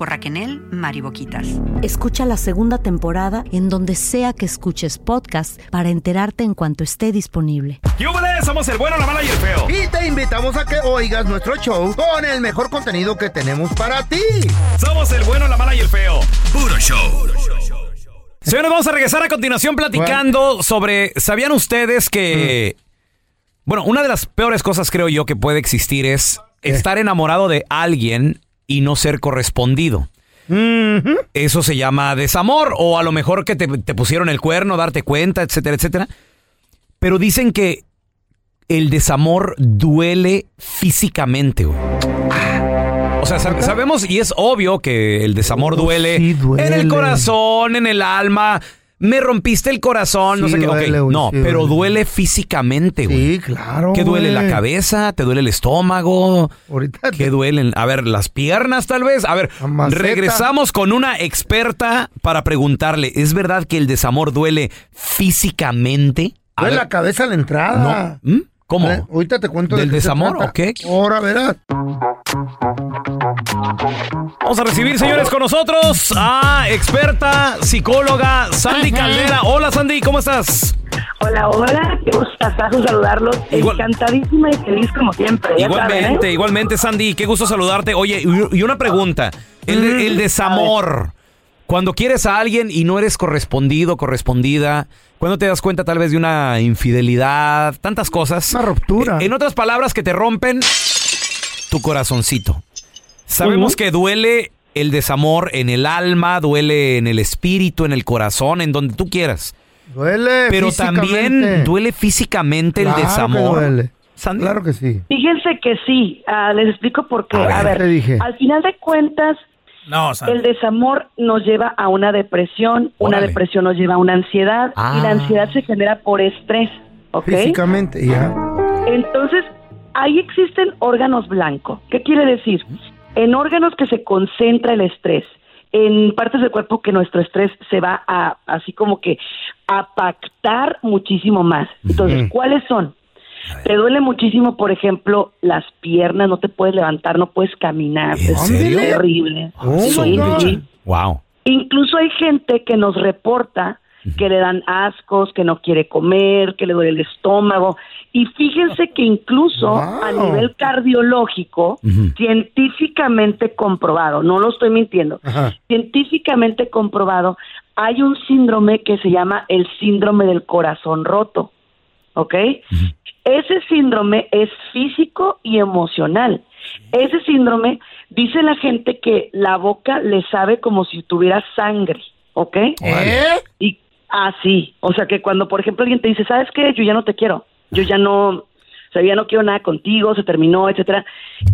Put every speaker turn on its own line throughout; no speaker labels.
por Raquel Mariboquitas.
Escucha la segunda temporada en donde sea que escuches podcast para enterarte en cuanto esté disponible.
¡Yúbales! Somos el bueno, la mala y el feo.
Y te invitamos a que oigas nuestro show con el mejor contenido que tenemos para ti.
Somos el bueno, la mala y el feo. Puro show. Señores, vamos a regresar a continuación platicando sobre, ¿sabían ustedes que... Bueno, una de las peores cosas creo yo que puede existir es estar enamorado de alguien y no ser correspondido. Eso se llama desamor o a lo mejor que te, te pusieron el cuerno, darte cuenta, etcétera, etcétera. Pero dicen que el desamor duele físicamente, güey. O sea, sab- sabemos y es obvio que el desamor duele,
sí duele.
en el corazón, en el alma. Me rompiste el corazón, no sé qué. No,
sí
pero
duele.
duele físicamente, güey.
Sí, claro.
¿Qué duele? ¿La cabeza? ¿Te duele el estómago?
Ahorita
¿Qué
te-
duelen? A ver, las piernas tal vez. A ver, regresamos con una experta para preguntarle, ¿es verdad que el desamor duele físicamente?
Duele la cabeza a la entrada.
no. ¿Mm? ¿Cómo?
Eh, Ahorita te cuento de
¿Del
se
desamor o qué?
Ahora verás.
Vamos a recibir, señores, con nosotros a experta psicóloga Sandy Caldera. Hola, Sandy, ¿cómo estás?
Hola, hola, qué gustazo saludarlos.
Igual-
Encantadísima y feliz como siempre.
Igualmente,
saben, ¿eh?
igualmente, Sandy, qué gusto saludarte. Oye, y y una pregunta. El, de- el desamor. Cuando quieres a alguien y no eres correspondido, correspondida, cuando te das cuenta tal vez de una infidelidad, tantas cosas.
Una ruptura.
En otras palabras, que te rompen tu corazoncito. Sabemos que duele el desamor en el alma, duele en el espíritu, en el corazón, en donde tú quieras.
Duele
Pero también duele físicamente
Claro
el
que
desamor.
duele.
Sandy.
Claro que sí.
Fíjense que sí, ah, les explico por qué.
A ver,
A ver,
te dije.
al final de cuentas,
No,
el desamor nos lleva a una depresión, una depresión nos lleva a una ansiedad
Ah.
y la ansiedad se genera por estrés, ¿ok?
Físicamente, ya.
Entonces, ahí existen órganos blancos. ¿Qué quiere decir? En órganos que se concentra el estrés, en partes del cuerpo que nuestro estrés se va a, así como que, a pactar muchísimo más. Entonces, ¿cuáles son? Te duele muchísimo, por ejemplo, las piernas, no te puedes levantar, no puedes caminar.
¿En
es
serio?
horrible.
Oh,
Sí, sí.
Wow.
Incluso hay gente que nos reporta que le dan ascos, que no quiere comer, que le duele el estómago. Y fíjense que incluso
Wow.
a nivel cardiológico, científicamente comprobado, no lo estoy mintiendo,
Ajá.
científicamente comprobado, hay un síndrome que se llama el síndrome del corazón roto. ¿Ok? Ese síndrome es físico y emocional. Ese síndrome dice la gente que la boca le sabe como si tuviera sangre, ¿ok?
¿Eh?
Y así, o sea que cuando por ejemplo alguien te dice, ¿sabes qué? Yo ya no te quiero, yo ya no, o sea, ya no quiero nada contigo, se terminó, etcétera,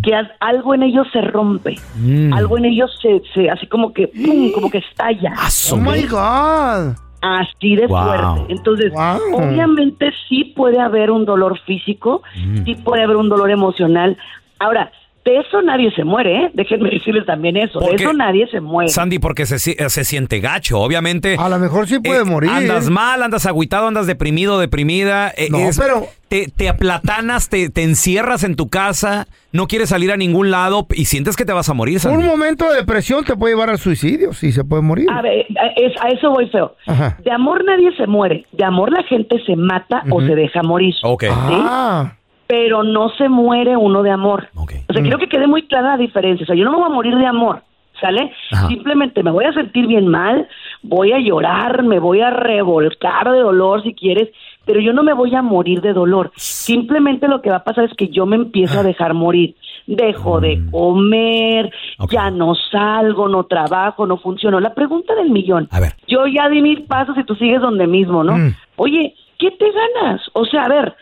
que algo en ellos se rompe,
Mm.
algo en ellos se, se así como que, pum, como que estalla.
Ah, su-
Oh my God.
Así de
Wow.
fuerte. Entonces,
Wow.
obviamente sí puede haber un dolor físico,
Mm.
sí puede haber un dolor emocional. Ahora, de eso nadie se muere, ¿eh? Déjenme decirles también eso. De eso nadie se muere.
Sandy, porque se, se siente gacho, obviamente.
A lo mejor sí puede
eh,
morir.
Andas mal, andas agüitado, andas deprimido, deprimida. eh,
No, pero-
Te, te aplatanas, te, te encierras en tu casa, no quieres salir a ningún lado y sientes que te vas a morir, Sandy.
Un momento de depresión te puede llevar al suicidio. Sí, se puede morir.
A ver, a, es- eso voy feo.
Ajá.
De amor nadie se muere. De amor la gente se mata o se deja morir.
Ok.
Ah.
Pero no se muere uno de amor. O sea, quiero que quede muy clara la diferencia. O sea, yo no me voy a morir de amor, ¿sale?
Ajá.
Simplemente me voy a sentir bien mal, voy a llorar, me voy a revolcar de dolor si quieres, pero yo no me voy a morir de dolor. Simplemente lo que va a pasar es que yo me empiezo a dejar morir. Dejo de comer,
Mm. Ok.
ya no salgo, no trabajo, no funciono. La pregunta del millón.
A ver.
Yo ya di mis pasos y tú sigues donde mismo, ¿no?
Mm.
Oye, ¿qué te ganas? O sea, a ver,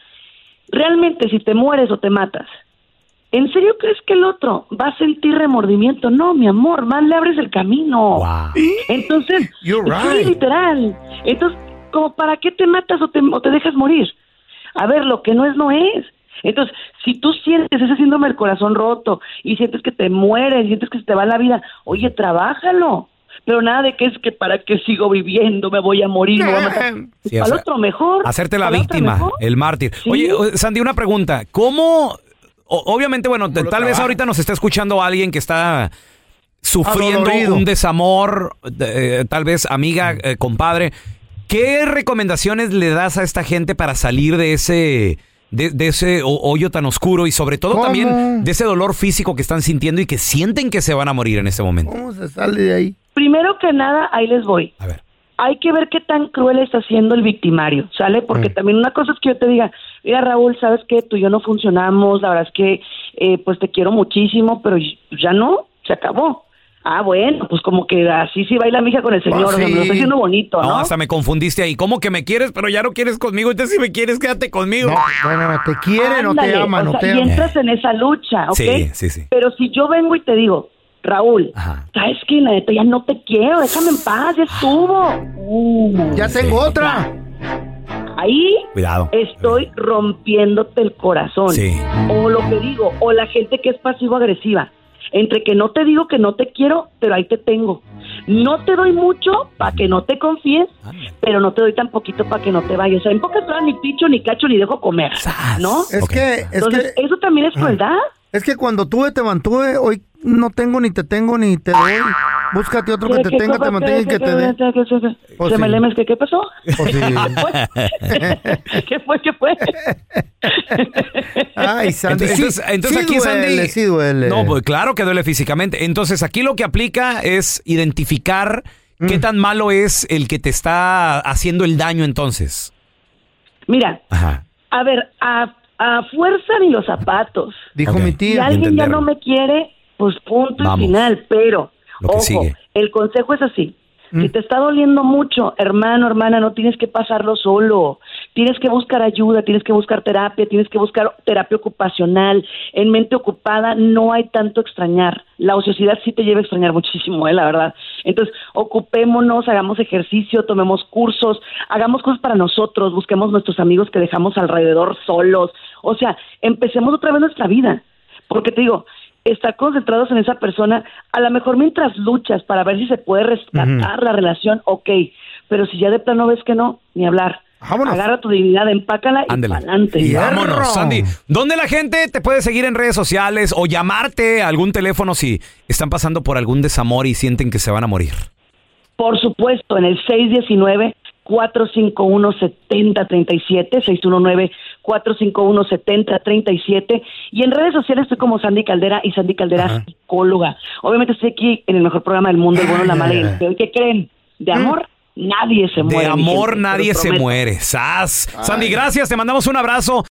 realmente si te mueres o te matas, ¿En serio crees que el otro va a sentir remordimiento? No, mi amor, más le abres el camino.
Wow.
Entonces,
You're
sí, literal. Entonces, como para qué te matas o te, o te dejas morir? A ver, lo que no es, no es. Entonces, si tú sientes ese síndrome del corazón roto y sientes que te mueres, sientes que se te va la vida, oye, trabájalo. Pero nada de que es que para qué sigo viviendo, me voy a morir, me voy a matar.
Sí, o
Al
sea,
otro mejor.
Hacerte la víctima, el mártir.
Sí.
Oye, Sandy, una pregunta. ¿Cómo? o- obviamente, bueno,
¿Cómo lo
tal vez ahorita nos está escuchando alguien que está sufriendo
Adolorido.
un desamor, eh, tal vez amiga, eh, compadre. ¿Qué recomendaciones le das a esta gente para salir de ese de, de ese ho- hoyo tan oscuro y sobre todo
¿Cómo?
también de ese dolor físico que están sintiendo y que sienten que se van a morir en este momento?
¿Cómo se sale de ahí?
Primero que nada, ahí les voy.
A ver.
hay que ver qué tan cruel está siendo el victimario, ¿sale? Porque
Mm.
también una cosa es que yo te diga, mira Raúl, ¿sabes qué? Tú y yo no funcionamos, la verdad es que eh, pues te quiero muchísimo, pero y- ya no, se acabó. Ah, bueno, pues como que así sí baila mi hija con el señor,
Oh,
o sea, me lo
sí.
está haciendo bonito,
No,
¿no?
hasta me confundiste ahí. ¿Cómo que me quieres, pero ya no quieres conmigo? Entonces, si me quieres, quédate conmigo.
No, bueno, no, te quiere, no te
Ándale,
ama,
o
no
sea,
te
y
ama.
entras en esa lucha, ¿ok?
Sí, sí, sí.
Pero si yo vengo y te digo, Raúl,
Ajá.
¿sabes qué? La neta, ya no te quiero, déjame en paz, ya estuvo. Uh,
Ya tengo otra.
ahí
Cuidado.
estoy rompiéndote el corazón.
Sí.
O lo que digo, o la gente que es pasivo-agresiva. Entre que no te digo que no te quiero, pero ahí te tengo. No te doy mucho para que no te confíes,
Ándale.
pero no te doy tan poquito para que no te vayas. O sea, en pocas palabras, ni picho, ni cacho, ni dejo comer. ¿No?
Es
Ok.
que, es
Entonces,
que,
eso también es crueldad.
es que cuando tuve te mantuve, hoy no tengo ni te tengo ni te doy. Búscate otro que
¿Qué-
te tenga, te mantenga y que te dé. Pues
¿Se me lemes que qué pasó?
Sí.
¿Qué fue? ¿Qué fue?
Ay, Sandy,
Entonces,
sí,
entonces
sí
aquí
duele,
Sandy.
sí duele.
No, pues claro que duele físicamente. Entonces aquí lo que aplica es identificar qué tan malo es el que te está haciendo el daño entonces.
Mira,
Ajá.
a ver, a, a fuerza ni los zapatos.
Dijo mi
Si
tía.
alguien ya no me quiere, pues punto
Vamos.
y final. Pero,
Lo
ojo,
sigue.
el consejo es así.
Mm.
Si te está doliendo mucho, hermano, hermana, no tienes que pasarlo solo. Tienes que buscar ayuda, tienes que buscar terapia, tienes que buscar terapia ocupacional. En mente ocupada no hay tanto extrañar. La ociosidad sí te lleva a extrañar muchísimo, eh, la verdad. Entonces, ocupémonos, hagamos ejercicio, tomemos cursos, hagamos cosas para nosotros, busquemos nuestros amigos que dejamos alrededor solos. O sea, empecemos otra vez nuestra vida. Porque te digo, estar concentrados en esa persona, a lo mejor mientras luchas para ver si se puede rescatar la relación, ok, pero si ya de plano ves que no, ni hablar.
Vámonos.
Agarra tu dignidad, empácala y
Ándele.
pa'lante.
Y.
Vámonos. Sandy. ¿Dónde la gente te puede seguir en redes sociales o llamarte a algún teléfono si están pasando por algún desamor y sienten que se van a morir?
Por supuesto, en el 619-451-7037, 619-451-7037, y en redes sociales estoy como Sandy Caldera y Sandy Caldera psicóloga. Obviamente estoy aquí en el mejor programa del mundo, el bueno, la mala y el feo. ¿Y qué creen? De amor, nadie se muere.
De amor
gente,
nadie se
prometo.
muere. ¡Sas! Sandy, gracias. Te mandamos un abrazo.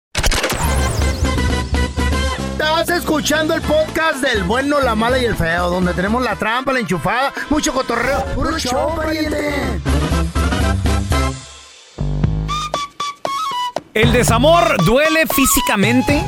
Estás escuchando el podcast del bueno, la mala y el feo, donde tenemos la trampa, la enchufada, mucho cotorreo. ¡Puro show, pariente!
¿El desamor duele físicamente?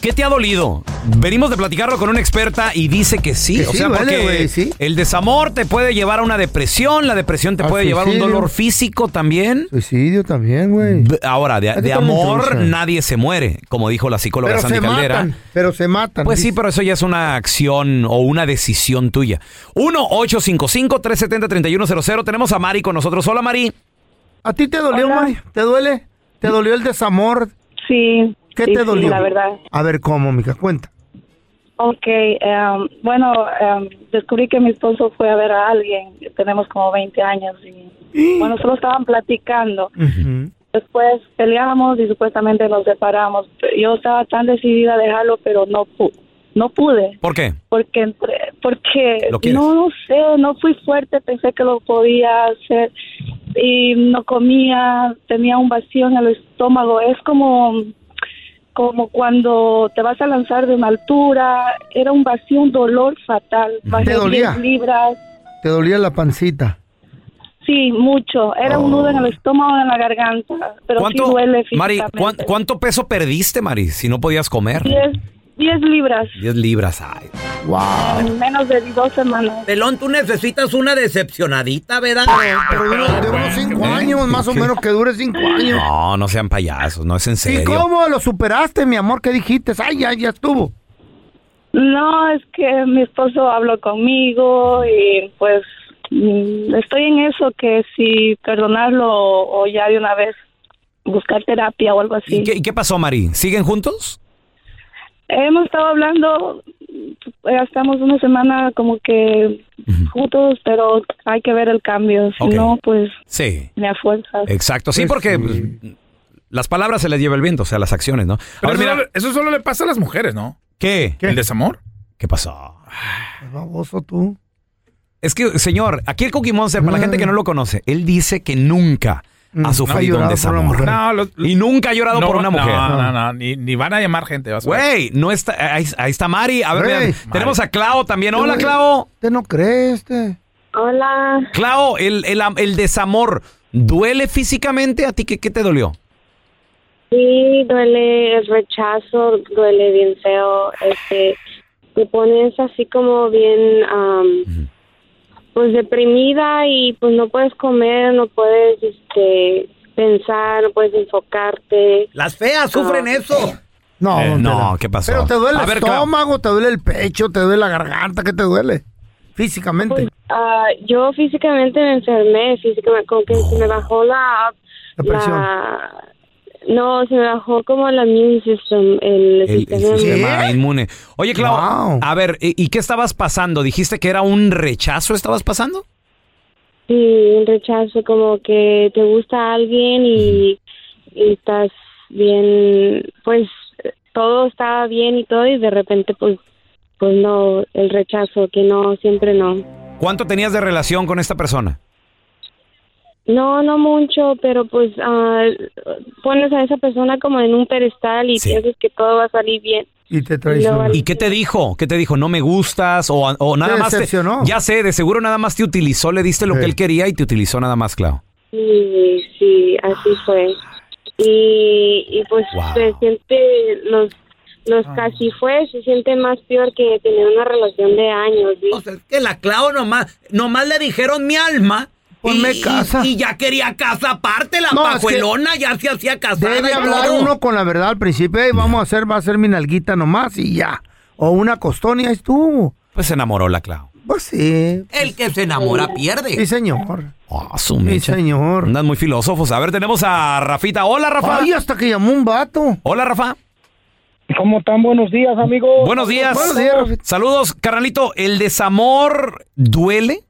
¿Qué te ha dolido? Venimos de platicarlo con una experta y dice que sí.
Que
o
sí,
sea,
duele,
porque
güey, sí.
el desamor te puede llevar a una depresión, la depresión te
Al
puede llevar a un
suicidio.
dolor físico también.
Suicidio también, güey.
B- Ahora, de,
Hay que
de amor nadie se muere, como dijo la psicóloga
Pero
Sandy
se
Caldera.
matan, pero se matan.
Pues sí,
dice.
pero eso ya es una acción o una decisión tuya. 1-855-370-3100. Tenemos a Mari con nosotros. Hola, Mari.
¿A ti te dolió. Mari? ¿Te duele? ¿Te dolió el desamor?
Sí.
¿Qué
sí,
te
sí,
dolió?
la verdad.
A ver, ¿cómo, mica? Cuenta.
Ok, em, bueno, em, descubrí que mi esposo fue a ver a alguien, tenemos como 20 años y bueno, solo estaban platicando. Después peleamos y supuestamente nos separamos. Yo estaba tan decidida a dejarlo, pero no pu no pude,
¿Por qué?
porque entre, porque
¿Lo quieres?
no, no sé, no fui fuerte, pensé que lo podía hacer y no comía, tenía un vacío en el estómago, es como como cuando te vas a lanzar de una altura, era un vacío, un dolor fatal, bajé
dolía?
10 libras,
Te dolía la pancita.
sí, mucho, era un nudo en el estómago, en la garganta, pero sí duele
Mari,
físicamente.
¿cuán- ¿cuánto peso perdiste, Mari, si no podías comer?
10, 10 libras
10 libras, ay.
Wow.
en menos de dos semanas.
Pelón, tú necesitas una decepcionadita, ¿verdad?
Pero de unos, de unos cinco años, más o menos, que dure cinco años.
No, no sean payasos, no es en
¿Y
serio.
cómo lo superaste, mi amor? ¿Qué dijiste? Ay, ya, ya estuvo.
No, es que mi esposo habló conmigo y pues mm, estoy en eso que si perdonarlo o, ya de una vez buscar terapia o algo así.
¿Y qué, y qué pasó, Mari? ¿Siguen juntos?
Hemos estado hablando, ya estamos una semana como que juntos, pero hay que ver el cambio, si no, pues
Sí.
me a fuerzas.
Exacto, sí,
Pues
porque
sí.
pues, las palabras se les lleva el viento, o sea, las acciones, ¿no? A
Pero eso,
mira,
solo, eso solo le pasa a las mujeres, ¿no?
¿qué?
El desamor.
¿Qué pasó?
Qué baboso tú.
Es que, señor, aquí el Cookie Monster, para la gente que no lo conoce, él dice que nunca ha sufrido un desamor.
mujer.
No, lo-
Y nunca ha llorado
no,
por una mujer.
No, no, no, Ni, ni van a llamar gente.
Güey, no está, ahí, ahí está Mari. A ver, vean, tenemos a Clau también. Hola, Clau.
¿Te no crees, te?
Hola.
Clau, el, el, el desamor, ¿duele físicamente? ¿A ti qué, qué te dolió?
Sí, duele el rechazo, duele bien feo. Este, te pones así como bien, pues deprimida y pues no puedes comer, no puedes, este, pensar, no puedes enfocarte.
Las feas sufren eso.
No,
Eh, no. ¿qué pasó?
Pero te duele
A
el
ver,
estómago, te duele el pecho, te duele la garganta, ¿qué te duele? Físicamente.
Pues, ah, yo físicamente me enfermé, físicamente, como que se me bajó la,
La presión.
la- no, se me bajó como la immune system, el,
El, el
sistema
sistema inmune. Oye, Clau,
Wow.
a ver, ¿y, y qué estabas pasando? ¿Dijiste que era un rechazo estabas pasando?
Sí, un rechazo, como que te gusta alguien y, y estás bien, pues todo estaba bien y todo y de repente pues pues no, el rechazo, que no, siempre no.
¿Cuánto tenías de relación con esta persona?
No, no mucho, pero pues ah, pones a esa persona como en un pedestal y
Sí.
piensas que todo va a salir bien.
Y te
luego-
¿Y qué te dijo? ¿Qué te dijo? ¿No me gustas? ¿O, o nada
Te
más? te-
decepcionó.
ya sé, de seguro nada más te utilizó, le diste lo
Sí.
que él quería y te utilizó nada más, Clau.
Sí, sí, así fue. Y, y pues
Wow.
se siente, los, los casi fue, se siente más peor que tener una relación de años. ¿sí?
O sea, es que la Clau nomás, nomás le dijeron mi alma.
Ponme
y,
casa.
Y, y ya quería casa aparte, la
No, es que
pajuelona ya se hacía casada.
Debe
y
hablar
todo.
uno con la verdad al principio. "Ey, vamos a hacer, va a ser mi nalguita nomás y ya. O una costonia, estuvo.
Pues se enamoró la Clau.
Pues sí.
El que se enamora pierde.
Sí, señor.
Oh, su
Sí,
mecha.
señor.
Andan muy filósofos. A ver, tenemos a Rafita. Hola, Rafa.
Ay, hasta que llamó un vato.
Hola, Rafa.
¿Cómo están? Buenos días, amigos.
Buenos días.
Buenos días, Rafita.
Saludos, carnalito. ¿El desamor duele?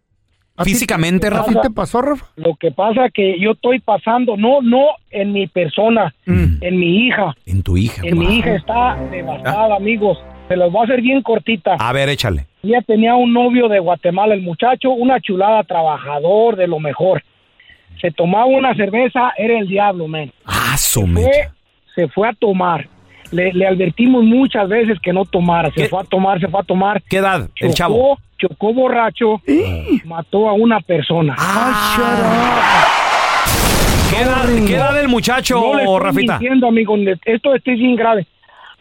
¿A
Físicamente,
¿A
Rafa.
ti te pasó, Rafa?
Lo que pasa que yo estoy pasando, no, no en mi persona,
Mm.
en mi hija.
En tu hija.
En
wow.
mi hija está devastada, amigos. Se los voy a hacer bien cortita.
A ver, échale.
Ella tenía un novio de Guatemala, el muchacho, una chulada trabajador de lo mejor. Se tomaba una cerveza, era el diablo, men.
Ah, su
Fue,
mecha.
se fue a tomar. Le, le advertimos muchas veces que no tomara. Se
¿Qué?
fue a tomar, se fue a tomar.
¿Qué edad? El
Chocó,
chavo.
chocó borracho, mató a una persona.
¿Qué edad, qué edad el muchacho,
No le estoy
Rafita?
mintiendo, amigo. Esto estoy bien grave.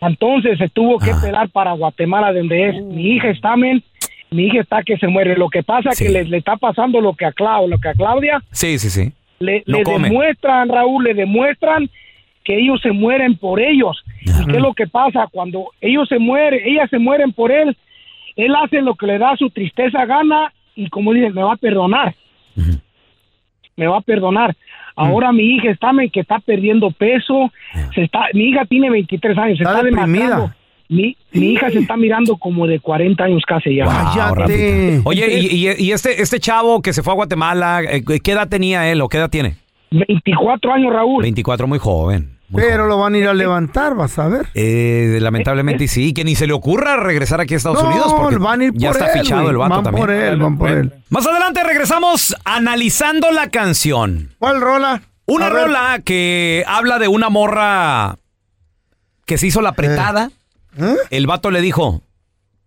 Entonces se tuvo que
Ah.
pelar para Guatemala, donde es. Mi hija está, men. Mi hija está que se muere. Lo que pasa es
Sí.
que le, le está pasando lo que a Clau, lo que a Claudia.
Sí, sí, sí.
Le,
No
le demuestran, Raúl, le demuestran que ellos se mueren por ellos. ¿Y qué es lo que pasa? Cuando ellos se mueren, ellas se mueren por él, él hace lo que le da su tristeza gana y como dice, me va a perdonar. Me va a perdonar. Ahora mi hija está que está perdiendo peso, se está, mi hija tiene 23 años, se
Está
está. Mi, mi hija se está mirando como de 40 años casi ya.
Wow,
Cállate.
Oye, y, y- y este, este chavo que se fue a Guatemala, eh, ¿qué edad tenía él o qué edad tiene?
24 años, Raúl.
24, muy joven. Muy
Pero
joven.
lo van a ir a levantar, vas a ver.
Eh, lamentablemente sí, que ni se le ocurra regresar aquí a Estados
no,
Unidos porque
van a ir
ya está
él,
fichado el vato
Van
también.
por él, van por él.
Más adelante regresamos analizando la canción.
¿Cuál rola?
Una
A ver.
rola que habla de una morra que se hizo la apretada.
¿Eh?
El vato le dijo,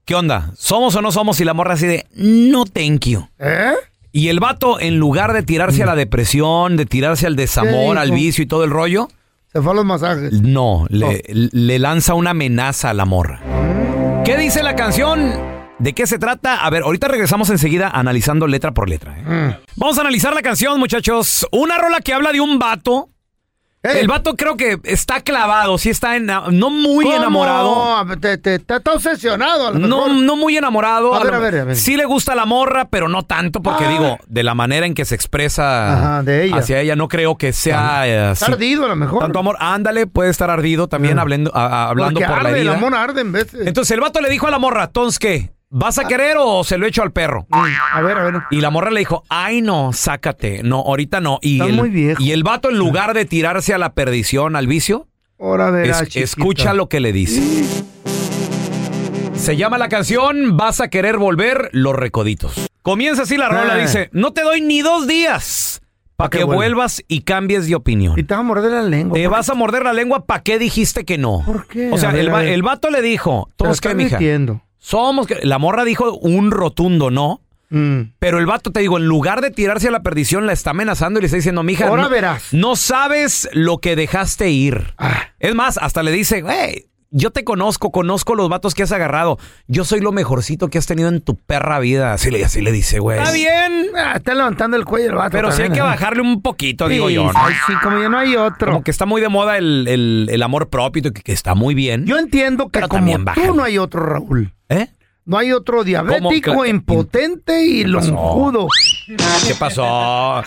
¿qué onda? ¿Somos o no somos? Y la morra así de, no thank you.
¿Eh?
Y el vato, en lugar de tirarse a la depresión, de tirarse al desamor,
¿Qué
al vicio y todo el rollo,
Se fue a los masajes.
No, le, le lanza una amenaza a la morra. ¿Qué dice la canción? ¿De qué se trata? A ver, ahorita regresamos enseguida analizando letra por letra. ¿eh?
Mm.
Vamos a analizar la canción, muchachos. Una rola que habla de un vato. El vato creo que está clavado, sí está en, no muy
¿Cómo?
enamorado.
Te, te- te- está obsesionado. A lo
No,
mejor.
no muy enamorado.
A ver, a ver, a ver.
Sí le gusta la morra, pero no tanto, porque
Ah.
digo, de la manera en que se expresa
Ajá, de ella.
hacia ella, no creo que sea eh,
Está ardido a lo mejor.
Tanto amor, ándale, puede estar ardido también hablando, a- hablando
Porque
por la
arde,
herida.
el amor arde en de-
Entonces el vato le dijo a la morra, entonces qué, ¿vas a querer o se lo echo al perro?
A ver, a ver.
Y la morra le dijo, ay no, sácate, no, ahorita no. Y,
Está
el,
muy viejo.
y el vato en lugar de tirarse a la perdición, al vicio,
Ahora verás,
es-
chiquita.
escucha lo que le dice. Se llama la canción Vas a querer volver los recoditos. Comienza así la rola,
Eh.
dice, no te doy ni dos días para
que
que
vuelva.
vuelvas y cambies de opinión.
Y te vas a morder la lengua.
Te
¿por
vas a morder la lengua, ¿para qué dijiste que no?
¿Por qué?
O sea,
A ver,
el,
a
va-
ver.
el vato le dijo,
Te lo
¿todos qué,
estás
mija?
mintiendo.
Somos que... La morra dijo un rotundo no.
Mm.
Pero el vato, te digo, en lugar de tirarse a la perdición, la está amenazando y le está diciendo, mija,
Ahora
no,
verás.
no sabes lo que dejaste ir.
Ah.
Es más, hasta le dice, hey, yo te conozco, conozco los vatos que has agarrado. Yo soy lo mejorcito que has tenido en tu perra vida. Así le, así le dice, güey.
Está
bien.
Ah, está levantando el cuello el vato.
Pero sí hay
también,
que
¿eh?
bajarle un poquito, digo yo. ¿no?
ay, sí, como ya no hay otro.
Como que está muy de moda el, el- el amor propio, que, que está muy bien.
Yo entiendo que
Pero
como
también
tú no hay otro, Raúl.
¿Eh?
No hay otro diabético,
¿Cómo que-
impotente y lonjudo.
¿Qué pasó?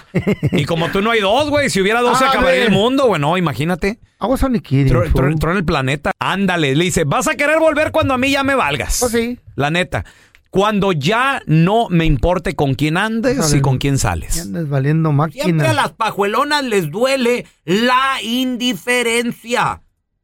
y como tú no hay dos, güey. Si hubiera dos, se acabaría el mundo, güey. No, imagínate.
I was only kidding,
Tro- tro-
fool.
Trona el planeta. Ándale, le dice, vas a querer volver cuando a mí ya me valgas.
Pues sí.
La neta. Cuando ya no me importe con quién andes
Ándale.
y con quién
Ya
sales.
andas valiendo
Siempre a
máquina.
las pajuelonas les duele la indiferencia.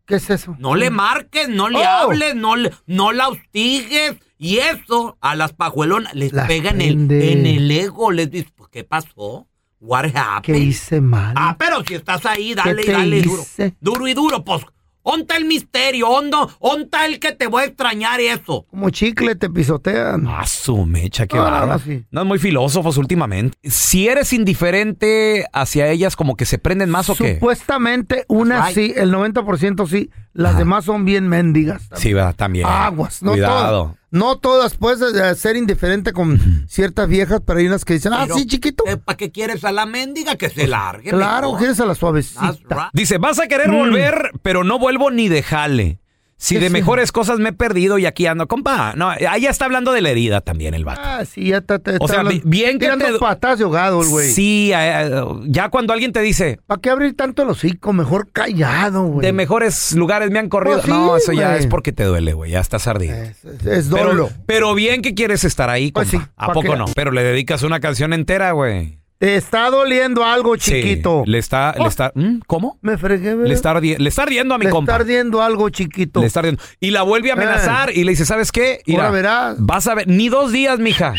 ¿Qué es eso?
No le marques, no le
Oh.
hables, no, le- no la hostigues. Y eso a las pajuelonas les
Las
pega en en el ego. Les dice, "Pues, ¿qué pasó? What
¿Qué
happened?"
hice mal?
Ah, pero si estás ahí, dale,
te
dale duro. Duro y duro, pues. ¿Onta el misterio? ¿Ondo, ¿Onta el que te voy a extrañar eso?
Como chicle te pisotean.
Ah, su mecha, qué
Ah,
bárbaro.
sí.
No es muy filósofos últimamente. Si eres indiferente hacia ellas, como que se prenden más o qué.
Supuestamente una
Right.
sí, el 90% sí. Las
Ajá.
demás son bien mendigas.
Sí, ¿verdad? También.
Aguas, no
Cuidado.
No todas puedes ser indiferente con ciertas viejas, pero hay unas que dicen, ah,
Pero,
sí, chiquito.
¿eh, ¿Para qué quieres a la mendiga que se largue?
claro,
mejor?
quieres a la suavecita.
right.
Dice, vas a querer
Mm.
volver, pero no vuelvo ni de jale. Si
¿Qué
de
es
mejores cosas me he perdido y aquí ando, compa. No, ahí ya está hablando de la herida también el vato.
Ah, sí, ya te
O
está
sea,
hablando-
bien que te-
patas de ahogado el güey.
Sí, eh, eh, ya cuando alguien te dice,
¿Para qué abrir tanto el hocico? Mejor callado, güey.
de mejores lugares me han corrido.
Pues sí,
no, eso ya es porque te duele, güey. Ya estás ardido.
Es, es- es dolo.
Pero, pero bien que quieres estar ahí,
Pues
compa.
sí,
¿A
¿pa'
poco
qué?
no? Pero le dedicas una canción entera, güey.
Te está doliendo algo,
Sí,
chiquito.
le está, le
Oh.
está, ¿Mm? ¿cómo?
Me fregué, ¿verdad?
Le está, ardi- le está ardiendo a mi
Le
compa.
está ardiendo algo, chiquito.
Le está ardiendo. Y la vuelve a amenazar y le dice, ¿sabes qué?
Ahora verás.
Vas a ver, ni dos días, mija,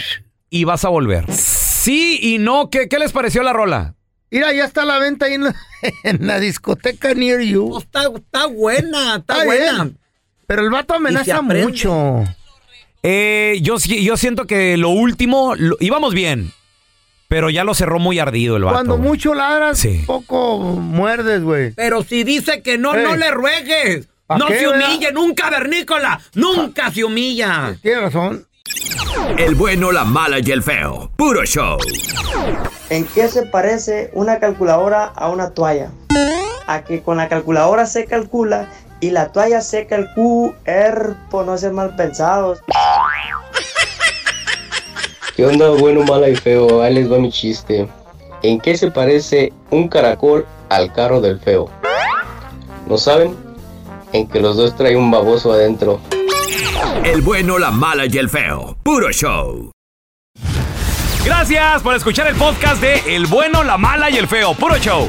y vas a volver. Sí y no, ¿qué, qué les pareció la rola?
Mira, ya está a la venta ahí en la, en la discoteca Near You.
Pues está, está buena, está,
Está
buena.
bien. Pero el vato amenaza mucho.
Eh, yo, sí- yo siento que lo último, lo- íbamos bien, pero ya lo cerró muy ardido el vato.
Cuando
güey.
mucho ladras,
Sí.
poco muerdes, güey.
Pero si dice que no,
Ey.
no le ruegues.
¿Pa
No
qué,
se
verdad?
humille, nunca, vernícola. Nunca se humilla.
Tienes razón.
El bueno, la mala y el feo. Puro show.
¿En qué se parece una calculadora a una toalla? A que con la calculadora se calcula y la toalla se calcula por no ser mal pensados.
¿Qué onda, bueno, mala y feo? Ahí les va mi chiste. ¿En qué se parece un caracol al carro del feo? ¿No saben? En que los dos traen un baboso adentro.
El bueno, la mala y el feo. Puro show.
Gracias por escuchar el podcast de El bueno, la mala y el feo. Puro show.